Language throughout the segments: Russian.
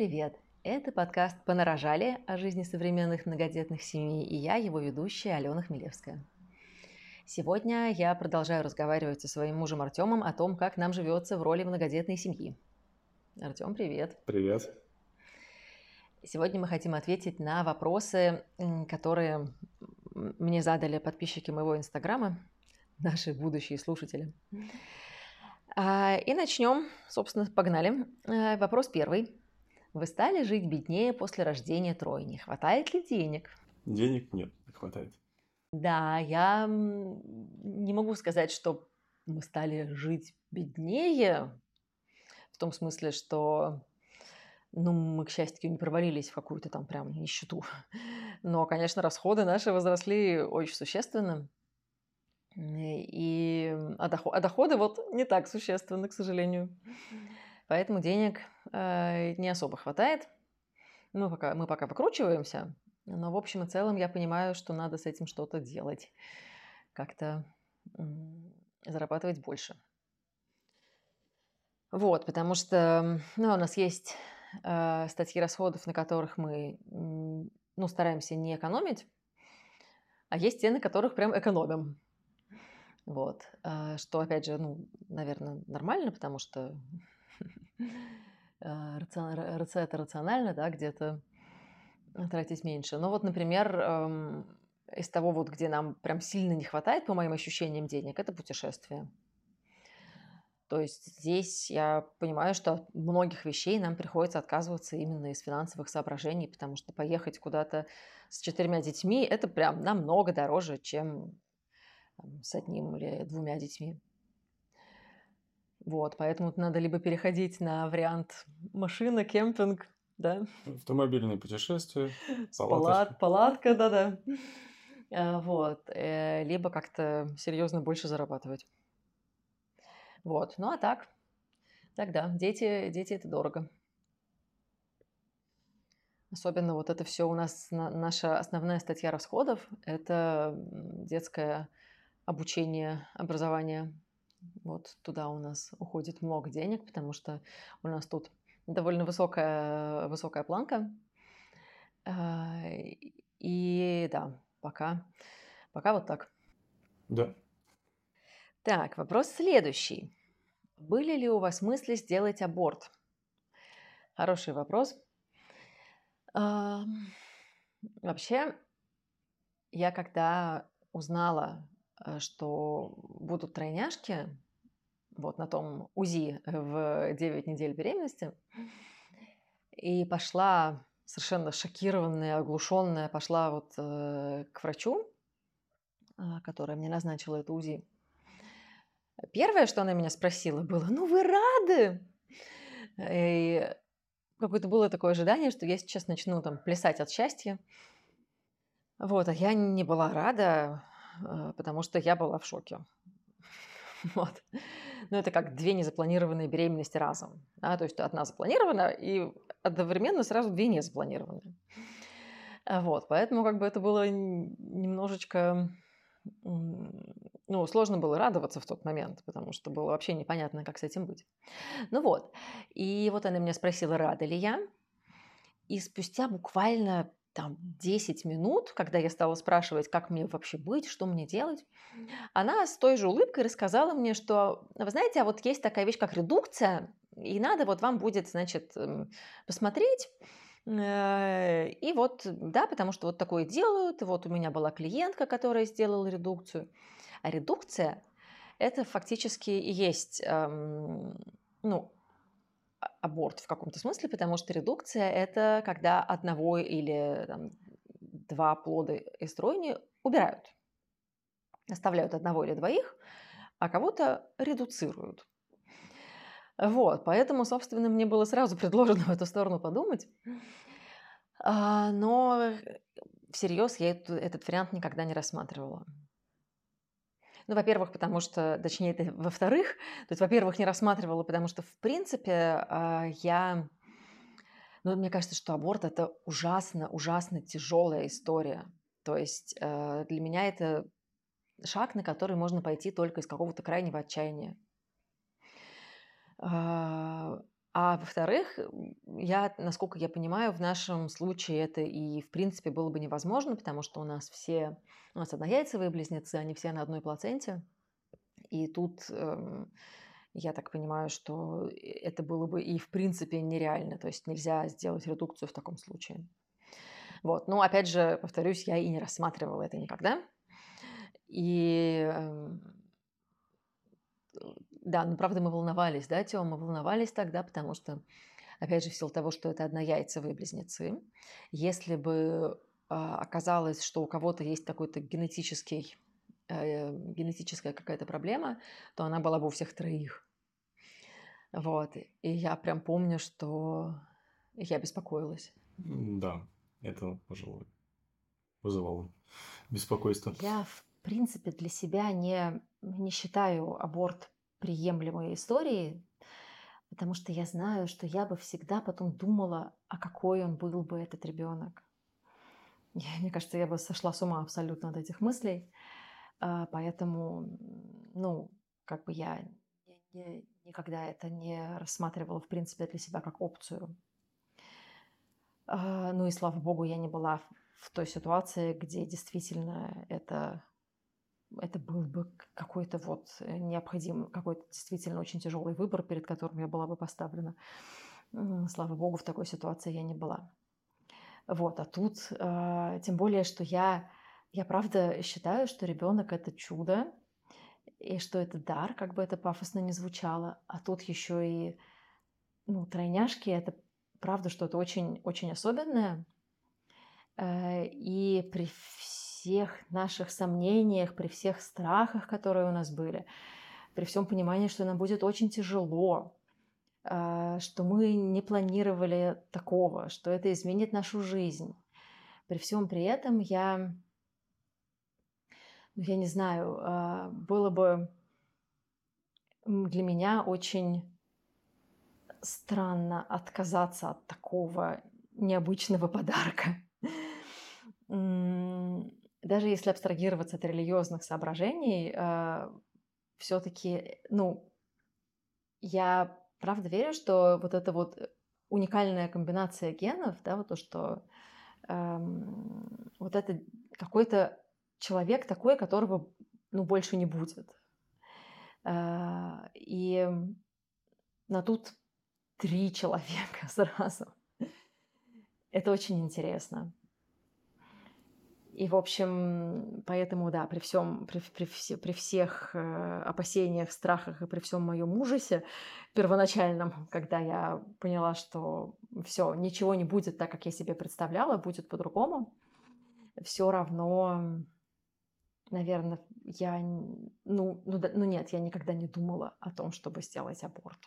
Привет! Это подкаст «Понарожали» о жизни современных многодетных семей, и я, его ведущая Алена Хмелевская. Сегодня я продолжаю разговаривать со своим мужем Артемом о том, как нам живется в роли многодетной семьи. Артем, привет! Привет! Сегодня мы хотим ответить на вопросы, которые мне задали подписчики моего инстаграма, наши будущие слушатели. А, и начнем, собственно, погнали. Э, вопрос первый. Вы стали жить беднее после рождения тройни? Хватает ли денег? Денег нет, не хватает. Да, я не могу сказать, что мы стали жить беднее, в том смысле, что ну, мы, к счастью, не провалились в какую-то там прям нищету. Но, конечно, расходы наши возросли очень существенно. И, а, доход, а доходы вот не так существенно, к сожалению. Поэтому денег э, не особо хватает. Мы пока, мы пока выкручиваемся, но в общем и целом я понимаю, что надо с этим что-то делать. Как-то э, зарабатывать больше. Вот, потому что ну, у нас есть э, статьи расходов, на которых мы ну, стараемся не экономить, а есть те, на которых прям экономим. Вот. А, что, опять же, ну, наверное, нормально, потому что это рационально, да, где-то тратить меньше. Но вот, например, из того, вот, где нам прям сильно не хватает, по моим ощущениям, денег, это путешествие. То есть здесь я понимаю, что от многих вещей нам приходится отказываться именно из финансовых соображений, потому что поехать куда-то с четырьмя детьми – это прям намного дороже, чем с одним или двумя детьми. Вот, поэтому надо либо переходить на вариант машина, кемпинг, да. Автомобильные путешествия, палатка. палатка, да-да. А, вот, э, либо как-то серьезно больше зарабатывать. Вот, ну а так, тогда дети, дети это дорого. Особенно вот это все у нас, наша основная статья расходов, это детское обучение, образование. Вот туда у нас уходит много денег, потому что у нас тут довольно высокая, высокая планка. А, и да, пока, пока вот так. Да. Так, вопрос следующий. Были ли у вас мысли сделать аборт? Хороший вопрос. Вообще, я когда узнала что будут тройняшки, вот на том УЗИ в 9 недель беременности, и пошла совершенно шокированная, оглушенная, пошла вот э, к врачу, э, которая мне назначила это УЗИ. Первое, что она меня спросила, было, ну вы рады? И какое-то было такое ожидание, что я сейчас начну там плясать от счастья. Вот, а я не была рада, Э, потому что я была в шоке. Вот. Ну, это как две незапланированные беременности разом. Да? То есть одна запланирована, и одновременно сразу две незапланированные. А вот, поэтому как бы это было немножечко... Ну, сложно было радоваться в тот момент, потому что было вообще непонятно, как с этим быть. Ну вот, и вот она меня спросила, рада ли я. И спустя буквально там 10 минут, когда я стала спрашивать, как мне вообще быть, что мне делать, она с той же улыбкой рассказала мне, что, вы знаете, а вот есть такая вещь, как редукция, и надо вот вам будет, значит, посмотреть, э, и вот, да, потому что вот такое делают, вот у меня была клиентка, которая сделала редукцию, а редукция – это фактически и есть, эм, ну, аборт в каком-то смысле, потому что редукция – это когда одного или там, два плода из тройни убирают. Оставляют одного или двоих, а кого-то редуцируют. Вот, поэтому, собственно, мне было сразу предложено в эту сторону подумать. А, но всерьез я этот вариант никогда не рассматривала. Ну, во-первых, потому что, точнее, это во-вторых, то есть, во-первых, не рассматривала, потому что, в принципе, а, я... Ну, мне кажется, что аборт – это ужасно, ужасно тяжелая история. То есть э, для меня это шаг, на который можно пойти только из какого-то крайнего отчаяния. А, во-вторых, я, насколько я понимаю, в нашем случае это и в принципе было бы невозможно, потому что у нас все, у нас однояйцевые близнецы, они все на одной плаценте. И тут эм, я так понимаю, что это было бы и в принципе нереально, то есть нельзя сделать редукцию в таком случае. Вот. Но опять же, повторюсь, я и не рассматривала это никогда. И эм, да, ну правда мы волновались, да, Тём, мы волновались тогда, потому что, опять же, в силу того, что это однояйцевые близнецы, если бы э, оказалось, что у кого-то есть какой-то генетический, э, генетическая какая-то проблема, то она была бы у всех троих. Вот. И я прям помню, что я беспокоилась. Да, это, пожалуй, вызывало беспокойство. Я, в принципе, для себя не, не считаю аборт приемлемой историей, потому что я знаю, что я бы всегда потом думала, а какой он был бы этот ребенок. Мне кажется, я бы сошла с ума абсолютно от этих мыслей. А, поэтому, ну, как бы я никогда это не рассматривала, в принципе, для себя как опцию. А, ну и слава богу, я не была в той ситуации, где действительно это, это был бы какой-то вот необходим, какой-то действительно очень тяжелый выбор, перед которым я была бы поставлена. Слава богу, в такой ситуации я не была. Вот, а тут, а, тем более, что я, я правда считаю, что ребенок это чудо, и что это дар, как бы это пафосно не звучало, а тут еще и ну, тройняшки, это правда что-то очень, очень особенное. Э, и при всех наших сомнениях, при всех страхах, которые у нас были, при всем понимании, что нам будет очень тяжело, э, что мы не планировали такого, что это изменит нашу жизнь. При всем при этом я, ну, я не знаю, э, было бы для меня очень странно отказаться от такого необычного подарка. Даже если абстрагироваться от религиозных соображений, а, все-таки, ну, я правда верю, что вот эта вот уникальная комбинация генов, да, вот то, что эм, вот это какой-то человек такой, которого, ну, больше не будет. Э, и на тут три человека сразу. Это очень интересно. И, в общем, поэтому, да, при всем, при, при, все, при всех э, опасениях, страхах и при всем моем ужасе первоначальном, когда я поняла, что все, ничего не будет так, как я себе представляла, будет по-другому, все равно, наверное, я, ну, ну, ну нет, я никогда не думала о том, чтобы сделать аборт.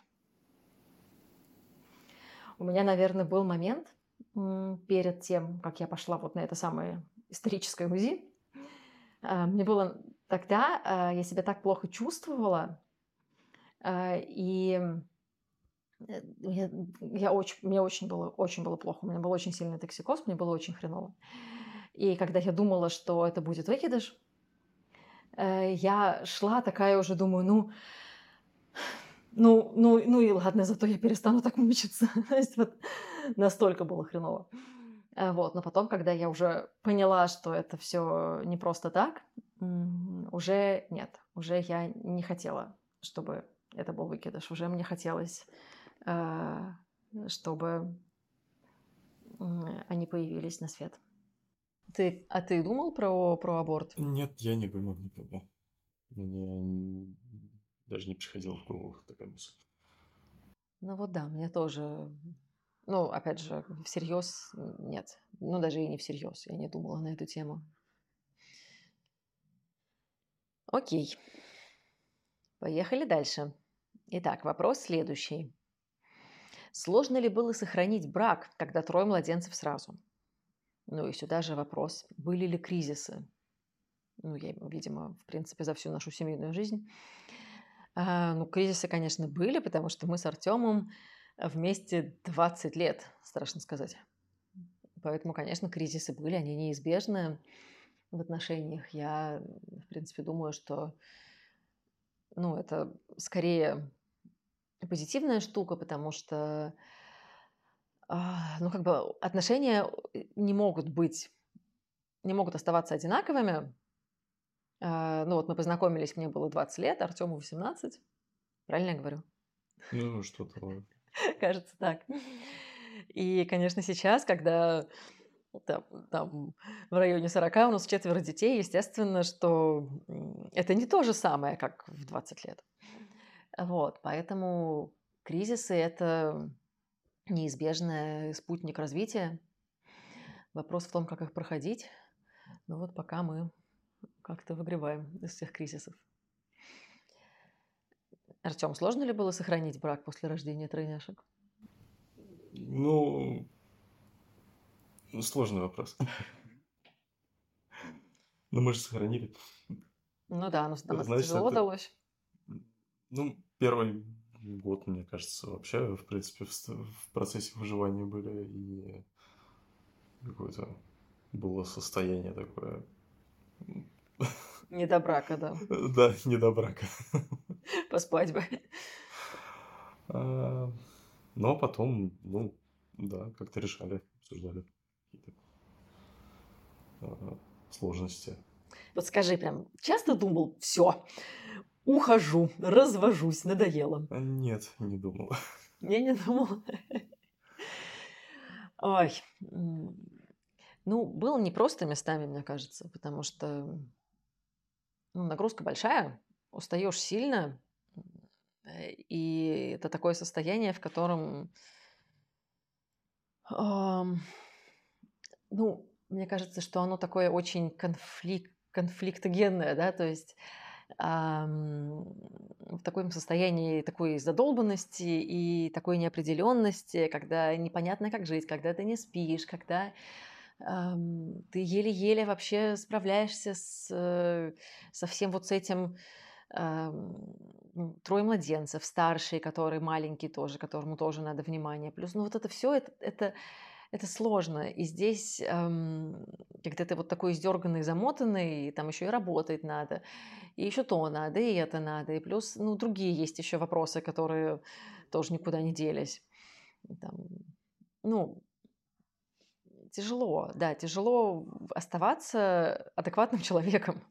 У меня, наверное, был момент перед тем, как я пошла вот на это самое историческое УЗИ. А, мне было тогда, а, я себя так плохо чувствовала, а, и э, я, я очень, мне очень было, очень было плохо. У меня был очень сильный токсикоз, мне было очень хреново. И когда я думала, что это будет выкидыш, э, я шла такая уже, думаю, ну, ну, ну, ну и ладно, зато я перестану так мучиться. То есть вот настолько было хреново. Э, вот, но потом, когда я уже поняла, что это все не просто так, уже нет, уже я не хотела, чтобы это был выкидыш. Уже мне хотелось, э, чтобы они появились на свет. Ты, а ты думал про, про аборт? Нет, я не думал никогда. Мне даже не приходило в голову такая мысль. Ну вот да, мне тоже. Ну, опять же, всерьез нет. Ну, даже и не всерьез. Я не думала на эту тему. Окей. Поехали дальше. Итак, вопрос следующий. Сложно ли было сохранить брак, когда трое младенцев сразу? Ну и сюда же вопрос, были ли кризисы? Ну, я, видимо, в принципе, за всю нашу семейную жизнь а, ну, кризисы, конечно, были, потому что мы с Артемом вместе 20 лет, страшно сказать. Поэтому, конечно, кризисы были, они неизбежны в отношениях. Я, в принципе, думаю, что ну, это скорее позитивная штука, потому что, а, ну, как бы отношения не могут быть, не могут оставаться одинаковыми. А, ну, вот мы познакомились, мне было 20 лет, Артему 18. Правильно я говорю? Ну, что-то. Кажется, так. И, конечно, сейчас, когда там, там в районе 40 у нас четверо детей, естественно, что это не то же самое, как в 20 лет. Вот, поэтому кризисы – это неизбежный спутник развития. Вопрос в том, как их проходить. Ну вот пока мы как-то выгребаем из всех кризисов. Артем, сложно ли было сохранить брак после рождения тройняшек? Ну, сложный вопрос. Но мы же сохранили. Ну да, но ну, Значит, тяжело это... далось. Ну, первый год, мне кажется, вообще, в принципе, в, в процессе выживания были и какое-то было состояние такое. Не до брака, да. Да, не до брака. Поспать бы. А, но потом, ну, да, как-то решали, обсуждали какие-то а, сложности. Вот скажи прям, часто думал, все, ухожу, развожусь, надоело? А, нет, не думал. Я не думал. Ой, ну, было непросто местами, мне кажется, потому что ну, нагрузка большая, устаешь сильно, э, и это такое состояние, в котором, эм, ну, мне кажется, что оно такое очень конфликт, конфликтогенное, да, то есть эм, в таком состоянии такой задолбанности и такой неопределенности, когда непонятно, как жить, когда ты не спишь, когда ты еле-еле вообще справляешься с, э, со всем вот с этим трое младенцев, старший, который маленький тоже, которому тоже надо внимание. Плюс, ну вот это все, это, это, это сложно. И здесь, эм, когда ты вот такой издерганный, замотанный, там еще и работать надо, и еще то надо, и это надо, и плюс, ну, другие есть еще вопросы, которые тоже никуда не делись. Там, ну, тяжело, да, тяжело оставаться адекватным человеком.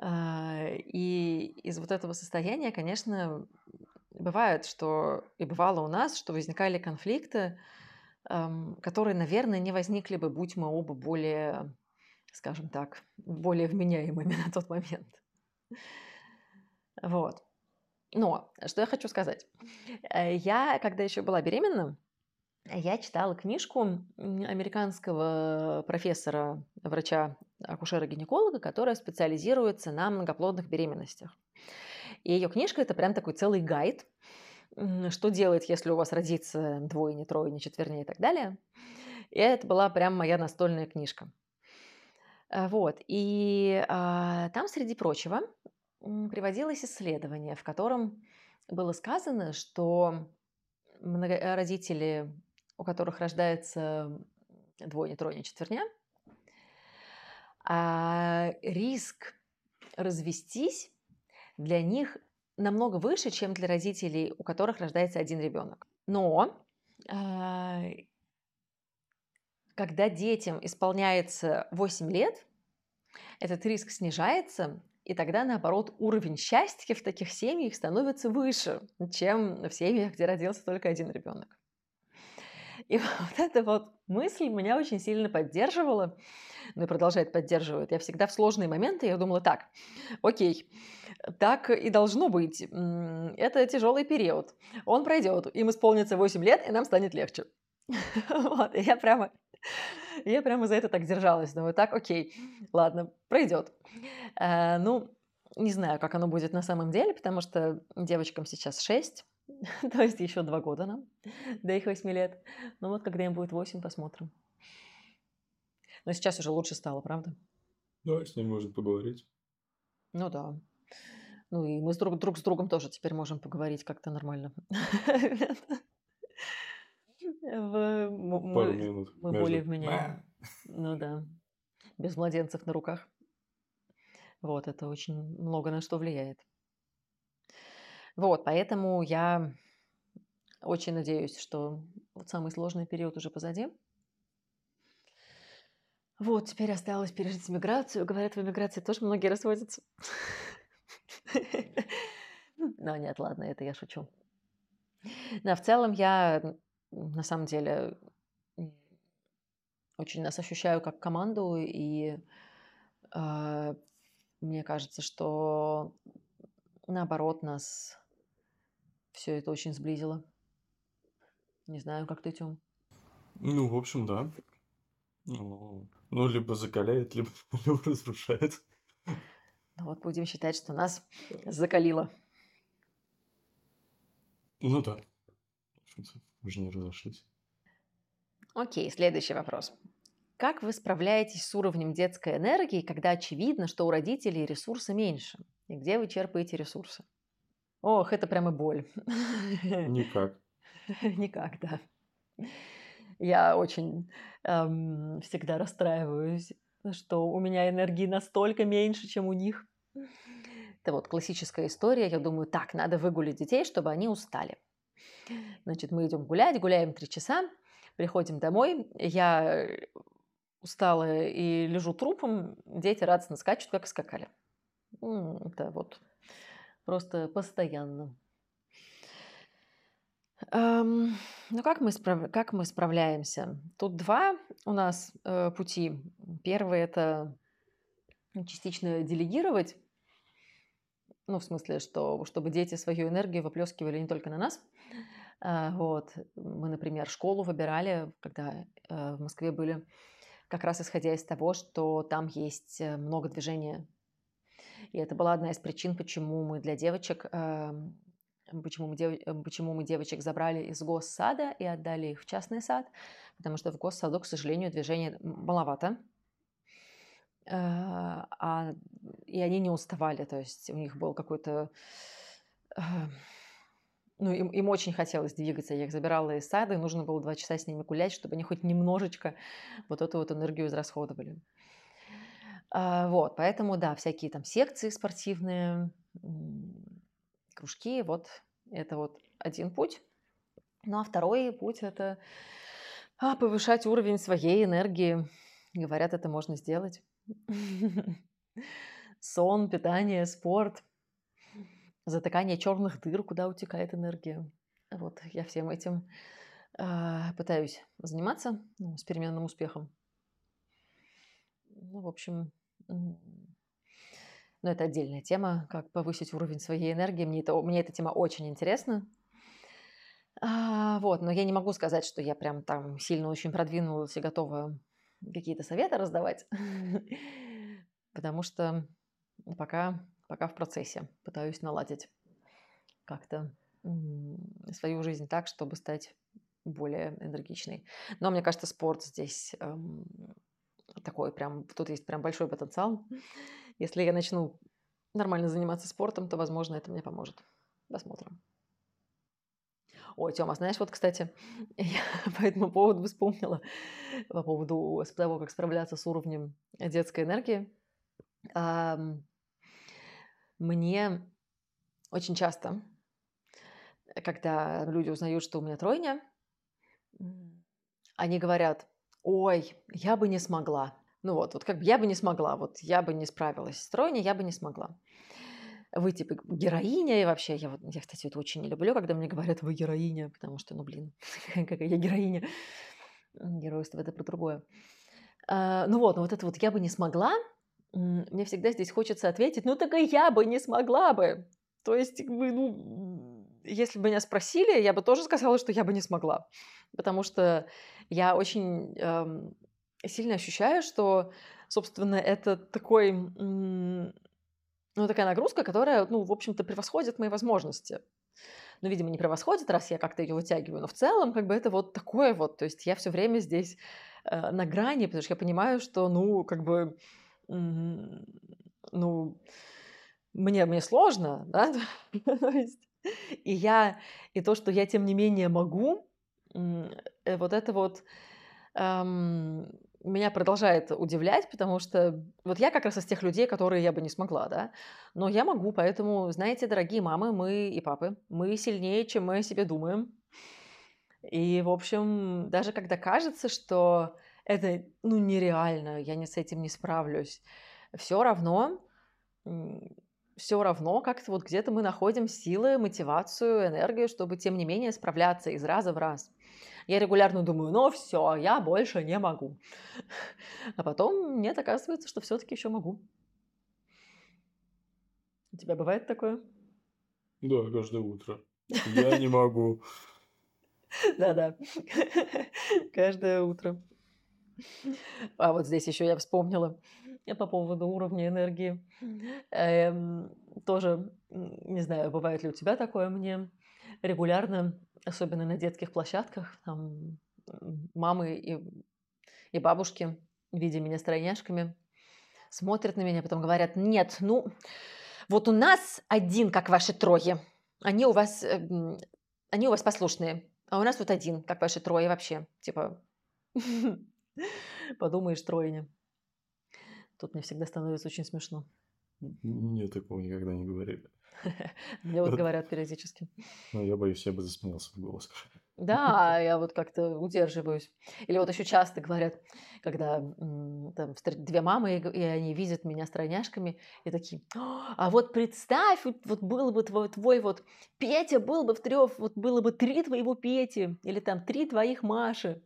А, и из вот этого состояния, конечно, бывает, что и бывало у нас, что возникали конфликты, которые, наверное, не возникли бы, будь мы оба более, скажем так, более вменяемыми на тот момент. Вот. Но что я хочу сказать. Э, я, когда еще была беременна, я читала книжку американского профессора, врача, акушера-гинеколога, которая специализируется на многоплодных беременностях. И ее книжка это прям такой целый гайд, что делать, если у вас родится двойня, тройня, четверня и так далее. И это была прям моя настольная книжка. А, вот. И а, там, среди прочего, приводилось исследование, в котором было сказано, что родители у которых рождается двойня, тройня, четверня, а риск развестись для них намного выше, чем для родителей, у которых рождается один ребенок. Но а, когда детям исполняется 8 лет, этот риск снижается, и тогда, наоборот, уровень счастья в таких семьях становится выше, чем в семьях, где родился только один ребенок. И вот эта вот мысль меня очень сильно поддерживала, ну и продолжает поддерживать. Я всегда в сложные моменты, я думала, так, окей, так и должно быть. Это тяжелый период. Он пройдет, им исполнится 8 лет, и нам станет легче. Вот, я прямо, я прямо за это так держалась. Думаю, так, окей, ладно, пройдет. Э, ну, не знаю, как оно будет на самом деле, потому что девочкам сейчас 6, То есть еще два года нам, до их восьми лет. Ну вот, когда им будет восемь, посмотрим. Но сейчас уже лучше стало, правда? Да, с ним можно поговорить. Ну да. Ну и мы с друг, друг с другом тоже теперь можем поговорить как-то нормально. В, Пару минут. Мы более вменяем. Ну да. Без младенцев на руках. Вот, это очень много на что влияет. Вот, поэтому я очень надеюсь, что вот самый сложный период уже позади. Вот, теперь осталось пережить миграцию. Говорят, в эмиграции тоже многие разводятся. Но нет, ладно, это я шучу. Да, в целом я на самом деле очень нас ощущаю как команду, и э, мне кажется, что наоборот нас все это очень сблизило. Не знаю, как ты, Тём. Ну, в общем, да. Ну, ну либо закаляет, либо, либо разрушает. Ну вот будем считать, что нас закалило. Ну да. В общем-то, мы же не разошлись. Окей, следующий вопрос. Как вы справляетесь с уровнем детской энергии, когда очевидно, что у родителей ресурсы меньше? И где вы черпаете ресурсы? Ох, это прямо боль. Никак. Никак, да. Я очень эм, всегда расстраиваюсь, что у меня энергии настолько меньше, чем у них. Это вот классическая история. Я думаю, так, надо выгулить детей, чтобы они устали. Значит, мы идем гулять, гуляем три часа, приходим домой, я устала и лежу трупом, дети радостно скачут, как скакали. Это вот просто постоянно. Эм, ну, как мы, справ... как мы справляемся? Тут два у нас э, пути. Первый – это частично делегировать, ну, в смысле, что, чтобы дети свою энергию выплескивали не только на нас. А, вот. Мы, например, школу выбирали, когда э, в Москве были, как раз исходя из того, что там есть э, много движения. И это была одна из причин, почему мы для девочек эм, почему мы, дев... почему мы девочек забрали из госсада и отдали их в частный сад, потому что в госсаду, к сожалению, движения маловато. Э, а, и они не уставали, то есть у них был какой-то... Э, ну, им, им очень хотелось двигаться. Я их забирала из сада, и нужно было два часа с ними гулять, чтобы они хоть немножечко вот эту вот энергию израсходовали. А, вот, поэтому, да, всякие там секции спортивные, кружки, вот это вот один путь. Ну а второй путь – это а, повышать уровень своей энергии. Говорят, это можно сделать. Сон, питание, спорт, затыкание черных дыр, куда утекает энергия. Вот я всем этим э, пытаюсь заниматься ну, с переменным успехом. Ну, в общем, но это отдельная тема, как повысить уровень своей энергии. Мне, это, мне эта тема очень интересна. А, вот, но я не могу сказать, что я прям там сильно очень продвинулась и готова какие-то советы раздавать, потому что пока, пока в процессе пытаюсь наладить как-то свою жизнь так, чтобы стать более энергичной. Но мне кажется, спорт здесь эм, такой прям, тут есть прям большой потенциал. Если я начну нормально заниматься спортом, то, возможно, это мне поможет. Посмотрим. Ой, Тёма, знаешь, вот, кстати, я по этому поводу вспомнила, по поводу того, как справляться с уровнем детской энергии. Мне очень часто, когда люди узнают, что у меня тройня, они говорят, ой, я бы не смогла. Ну вот, вот как бы я бы не смогла, вот я бы не справилась с тройней, я бы не смогла. Вы типа героиня, и вообще, я, вот, я, кстати, это очень не люблю, когда мне говорят, вы героиня, потому что, ну, блин, какая я героиня. Геройство – это про другое. А, ну вот, ну вот это вот я бы не смогла, мне всегда здесь хочется ответить, ну так и я бы не смогла бы. То есть, ну, если бы меня спросили, я бы тоже сказала, что я бы не смогла. Потому что я очень эм, сильно ощущаю, что, собственно, это такой, ну, такая нагрузка, которая, ну, в общем-то, превосходит мои возможности. Ну, видимо, не превосходит, раз я как-то ее вытягиваю, но в целом, как бы это вот такое вот, то есть я все время здесь э, на грани, потому что я понимаю, что, ну, как бы, ну, мне, мне сложно, да, и я, и то, что я, тем не менее, могу, э, вот это вот, эм, меня продолжает удивлять, потому что вот я как раз из тех людей, которые я бы не смогла, да, но я могу, поэтому, знаете, дорогие мамы, мы и папы, мы сильнее, чем мы о себе думаем. И, в общем, даже когда кажется, что это, ну, нереально, я не с этим не справлюсь, все равно, все равно как-то вот где-то мы находим силы, мотивацию, энергию, чтобы, тем не менее, справляться из раза в раз я регулярно думаю, ну все, я больше не могу. А потом нет, оказывается, что все-таки еще могу. У тебя бывает такое? Да, каждое утро. Я не могу. Да-да. Каждое утро. А вот здесь еще я вспомнила по поводу уровня энергии. Эм, тоже, не знаю, бывает ли у тебя такое, мне регулярно особенно на детских площадках, там мамы и, и бабушки, видя меня стройняшками, смотрят на меня, потом говорят, нет, ну, вот у нас один, как ваши трое, они у вас, эм, они у вас послушные, а у нас вот один, как ваши трое вообще, типа, подумаешь, тройня. Тут мне всегда становится очень смешно. Мне такого никогда не говорили. Мне вот говорят периодически. Ну, я боюсь, я бы засмеялся в голос. Да, я вот как-то удерживаюсь. Или вот еще часто говорят, когда там две мамы, и они видят меня стройняшками, и такие, а вот представь, вот был бы твой, твой вот Петя, был бы в трех, вот было бы три твоего Пети, или там три твоих Маши.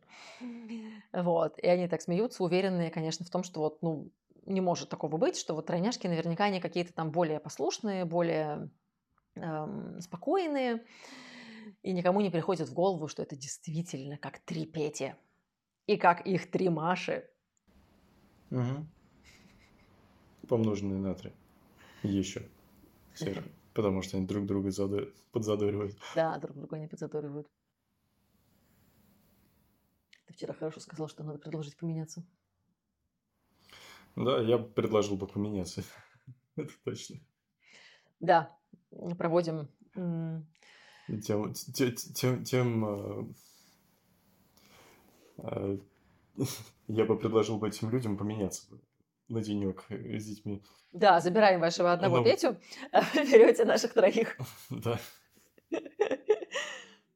Вот, и они так смеются, уверенные, конечно, в том, что вот, ну, не может такого быть, что вот тройняшки наверняка они какие-то там более послушные, более эм, спокойные, и никому не приходит в голову, что это действительно как три Пети и как их три Маши. Угу. Помноженные на три. Еще. Потому что они друг друга подзадоривают. Да, друг друга они подзадоривают. Ты вчера хорошо сказал, что надо предложить поменяться. Да, я предложил бы поменяться. Это точно. Да, проводим... Тем, тем, тем, тем э, э, я бы предложил бы этим людям поменяться на денек с детьми. Да, забираем вашего одного Одного... Петю, а берете наших троих. Да.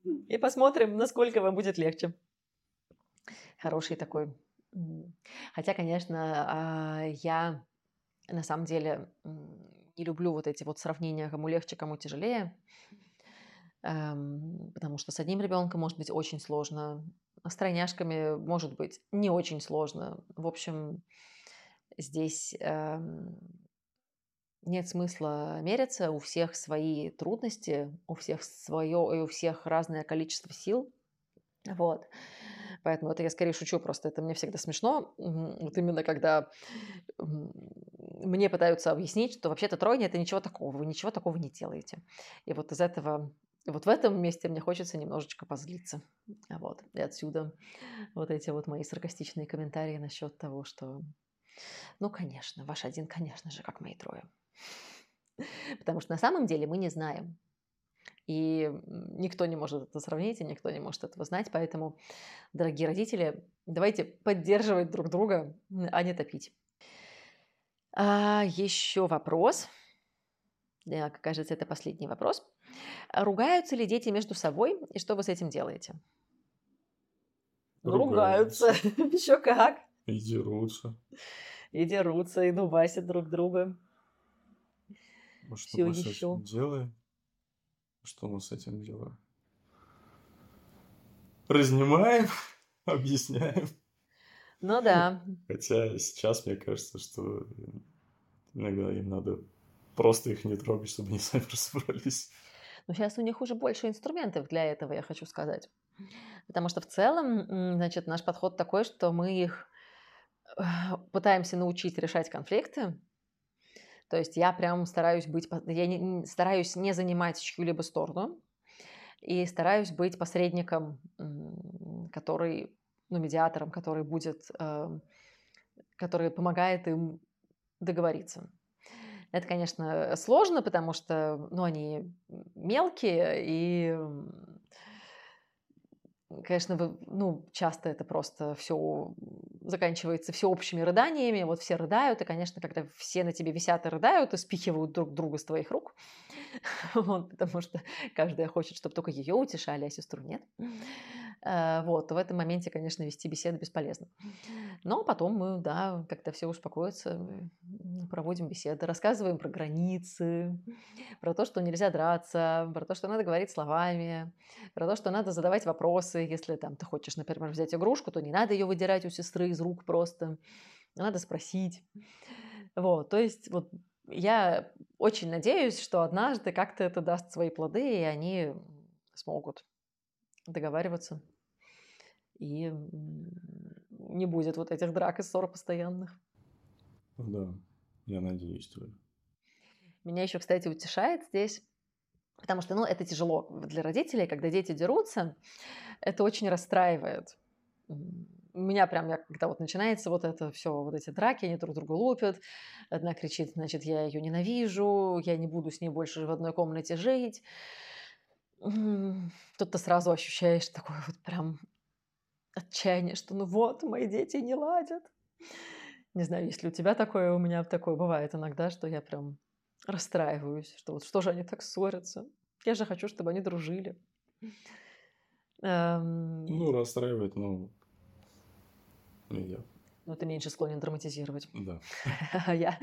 И посмотрим, насколько вам будет легче. Хороший такой Хотя, конечно, а, я на самом деле не люблю вот эти вот сравнения, кому легче, кому тяжелее, эм, потому что с одним ребенком может быть очень сложно, а с тройняшками может быть не очень сложно. В общем, здесь эм, нет смысла мериться, у всех свои трудности, у всех свое, и у всех разное количество сил. Вот. Поэтому это я скорее шучу, просто это мне всегда смешно. Вот именно когда мне пытаются объяснить, что вообще-то тройня – это ничего такого, вы ничего такого не делаете. И вот из этого вот в этом месте мне хочется немножечко позлиться. Вот. И отсюда вот эти вот мои саркастичные комментарии насчет того, что ну, конечно, ваш один, конечно же, как мои трое. Потому что на самом деле мы не знаем, и никто не может это сравнить, и никто не может этого знать. Поэтому, дорогие родители, давайте поддерживать друг друга, а не топить. А, еще вопрос. Да, кажется, это последний вопрос. Ругаются ли дети между собой, и что вы с этим делаете? Ругаются. Еще как. И дерутся. И дерутся, и дубасят друг друга. Что Все еще. делаем? Что мы с этим делаем? Разнимаем, объясняем. Ну да. Хотя сейчас мне кажется, что иногда им надо просто их не трогать, чтобы они сами разобрались. Но сейчас у них уже больше инструментов для этого, я хочу сказать. Потому что в целом, значит, наш подход такой, что мы их э, пытаемся научить решать конфликты, то есть я прям стараюсь быть, я не, стараюсь не занимать чью-либо сторону и стараюсь быть посредником, который, ну, медиатором, который будет, эм, который помогает им договориться. Это, конечно, сложно, потому что, ну, они мелкие и конечно, вы, ну, часто это просто все заканчивается всеобщими рыданиями, вот все рыдают, и, конечно, когда все на тебе висят и рыдают, и спихивают друг друга с твоих рук, вот, потому что каждая хочет, чтобы только ее утешали, а сестру нет. Э, вот, в этом моменте, конечно, вести беседу бесполезно. Но потом мы, да, когда все успокоятся, проводим беседы, рассказываем про границы, про то, что нельзя драться, про то, что надо говорить словами, про то, что надо задавать вопросы. Если там ты хочешь, например, взять игрушку, то не надо ее выдирать у сестры из рук просто, надо спросить. Вот, то есть вот я очень надеюсь, что однажды как-то это даст свои плоды, и они смогут договариваться и не будет вот этих драк и ссор постоянных. Да, я надеюсь тоже. Меня еще, кстати, утешает здесь, потому что, ну, это тяжело для родителей, когда дети дерутся, это очень расстраивает. У меня прям, я, когда вот начинается вот это все, вот эти драки, они друг друга лупят, одна кричит, значит, я ее ненавижу, я не буду с ней больше в одной комнате жить. Тут ты сразу ощущаешь такое вот прям отчаяние, что ну вот, мои дети не ладят. Не знаю, есть ли у тебя такое, у меня такое бывает иногда, что я прям расстраиваюсь, что вот что же они так ссорятся. Я же хочу, чтобы они дружили. Ну, расстраивает, ну, я. Ну, ты меньше склонен драматизировать. Да. а, я,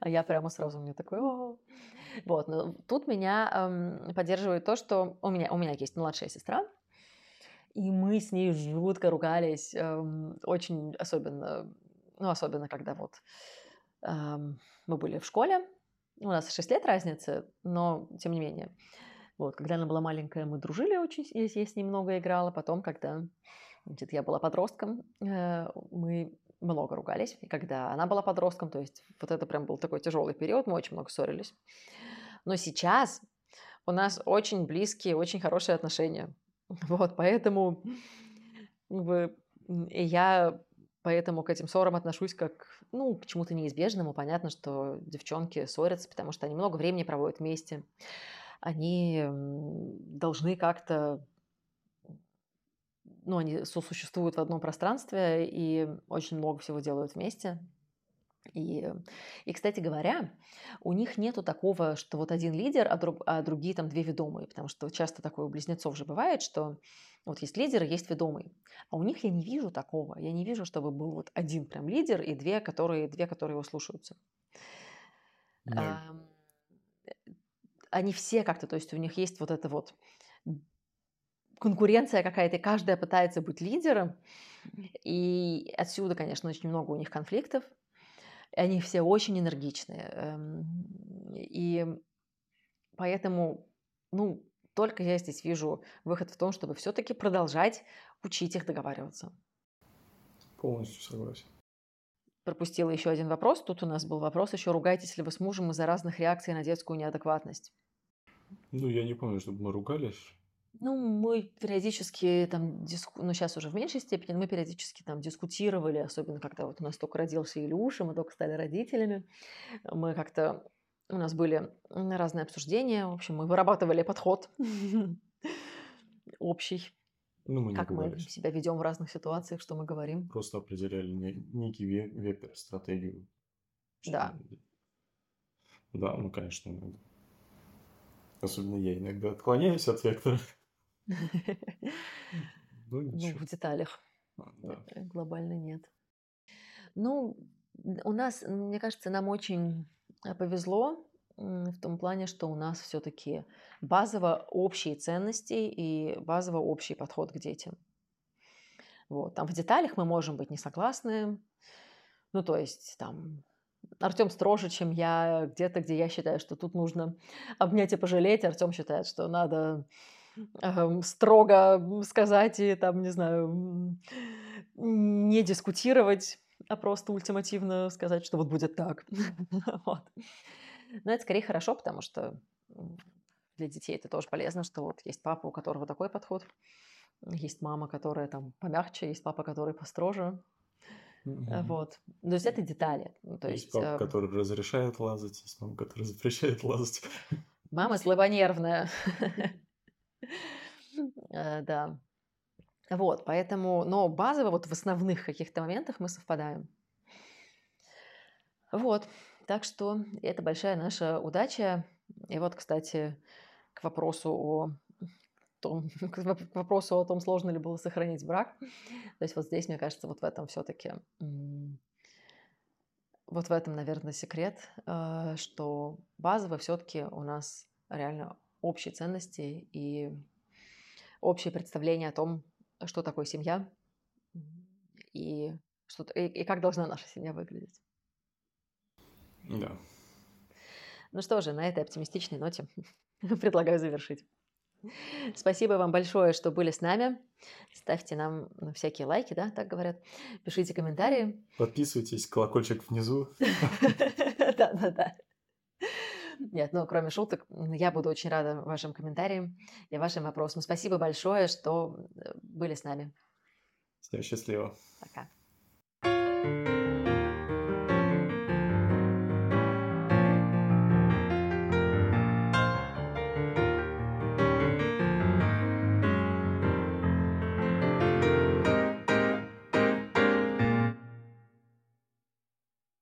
а я прямо сразу мне такой, О! Вот, но тут меня эм, поддерживает то, что у меня, у меня есть младшая сестра, и мы с ней жутко ругались, эм, очень особенно, ну, особенно когда вот эм, мы были в школе. У нас 6 лет разницы, но тем не менее. Вот, когда она была маленькая, мы дружили очень, я, я с ней много играла. Потом, когда значит, я была подростком, э, мы много ругались. И когда она была подростком, то есть вот это прям был такой тяжелый период, мы очень много ссорились. Но сейчас у нас очень близкие, очень хорошие отношения. Вот, поэтому я поэтому к этим ссорам отношусь как ну, к чему-то неизбежному. Понятно, что девчонки ссорятся, потому что они много времени проводят вместе. Они должны как-то ну, они сосуществуют в одном пространстве и очень много всего делают вместе. И, и, кстати говоря, у них нету такого, что вот один лидер, а, друг, а другие там две ведомые, потому что часто такое у близнецов же бывает, что вот есть лидер есть ведомый. А у них я не вижу такого. Я не вижу, чтобы был вот один прям лидер и две, которые, две, которые его слушаются. А, они все как-то, то есть у них есть вот это вот конкуренция какая-то, каждая пытается быть лидером. И отсюда, конечно, очень много у них конфликтов. Они все очень энергичные. Эм, и поэтому, ну, только я здесь вижу выход в том, чтобы все-таки продолжать учить их договариваться. Полностью согласен. Пропустила еще один вопрос. Тут у нас был вопрос еще, ругаетесь ли вы с мужем из-за разных реакций на детскую неадекватность? Ну, я не помню, чтобы мы ругались. Ну, мы периодически там, диску... ну, сейчас уже в меньшей степени, но мы периодически там дискутировали, особенно когда вот у нас только родился Илюша, мы только стали родителями. Мы как-то, у нас были разные обсуждения, в общем, мы вырабатывали подход общий. Ну, мы как мы себя ведем в разных ситуациях, что мы говорим. Просто определяли некий вектор, стратегию. Да. Да, ну, конечно, иногда. Особенно я иногда отклоняюсь от вектора. Ну, ну, в деталях. А, да. Э, глобально нет. Ну, у нас, мне кажется, нам очень э, повезло в том плане, что у нас все-таки базово общие ценности и базово общий подход к детям. Вот. Там в деталях мы можем быть не согласны. Ну, то есть там Артем строже, чем я где-то, где я считаю, что тут нужно обнять и пожалеть. Артем считает, что надо строго сказать и там, не знаю, не дискутировать, а просто ультимативно сказать, что вот будет так. вот. Но это скорее хорошо, потому что для детей это тоже полезно, что вот есть папа, у которого такой подход, есть мама, которая там помягче, есть папа, который построже. Mm-hmm. Вот. То есть это детали. Ну, то есть, есть папа, э... который разрешает лазать, есть мама, которая запрещает лазать. Мама слабонервная. Э, да. Вот, поэтому, но базово вот в основных каких-то моментах мы совпадаем. Вот, так что это большая наша удача. И вот, кстати, к вопросу о том, к вопросу о том, сложно ли было сохранить брак. То есть вот здесь, мне кажется, вот в этом все-таки, вот в этом, наверное, секрет, э, что базово все-таки у нас реально общие ценности и общее представление о том, что такое семья и, что, и, и как должна наша семья выглядеть. Да. Ну что же, на этой оптимистичной ноте предлагаю завершить. Спасибо вам большое, что были с нами. Ставьте нам ну, всякие лайки, да, так говорят. Пишите комментарии. Подписывайтесь, колокольчик внизу. Да-да-да. Нет, ну, кроме шуток, я буду очень рада вашим комментариям и вашим вопросам. Спасибо большое, что э, были с нами. Всем счастливо. Пока. thank you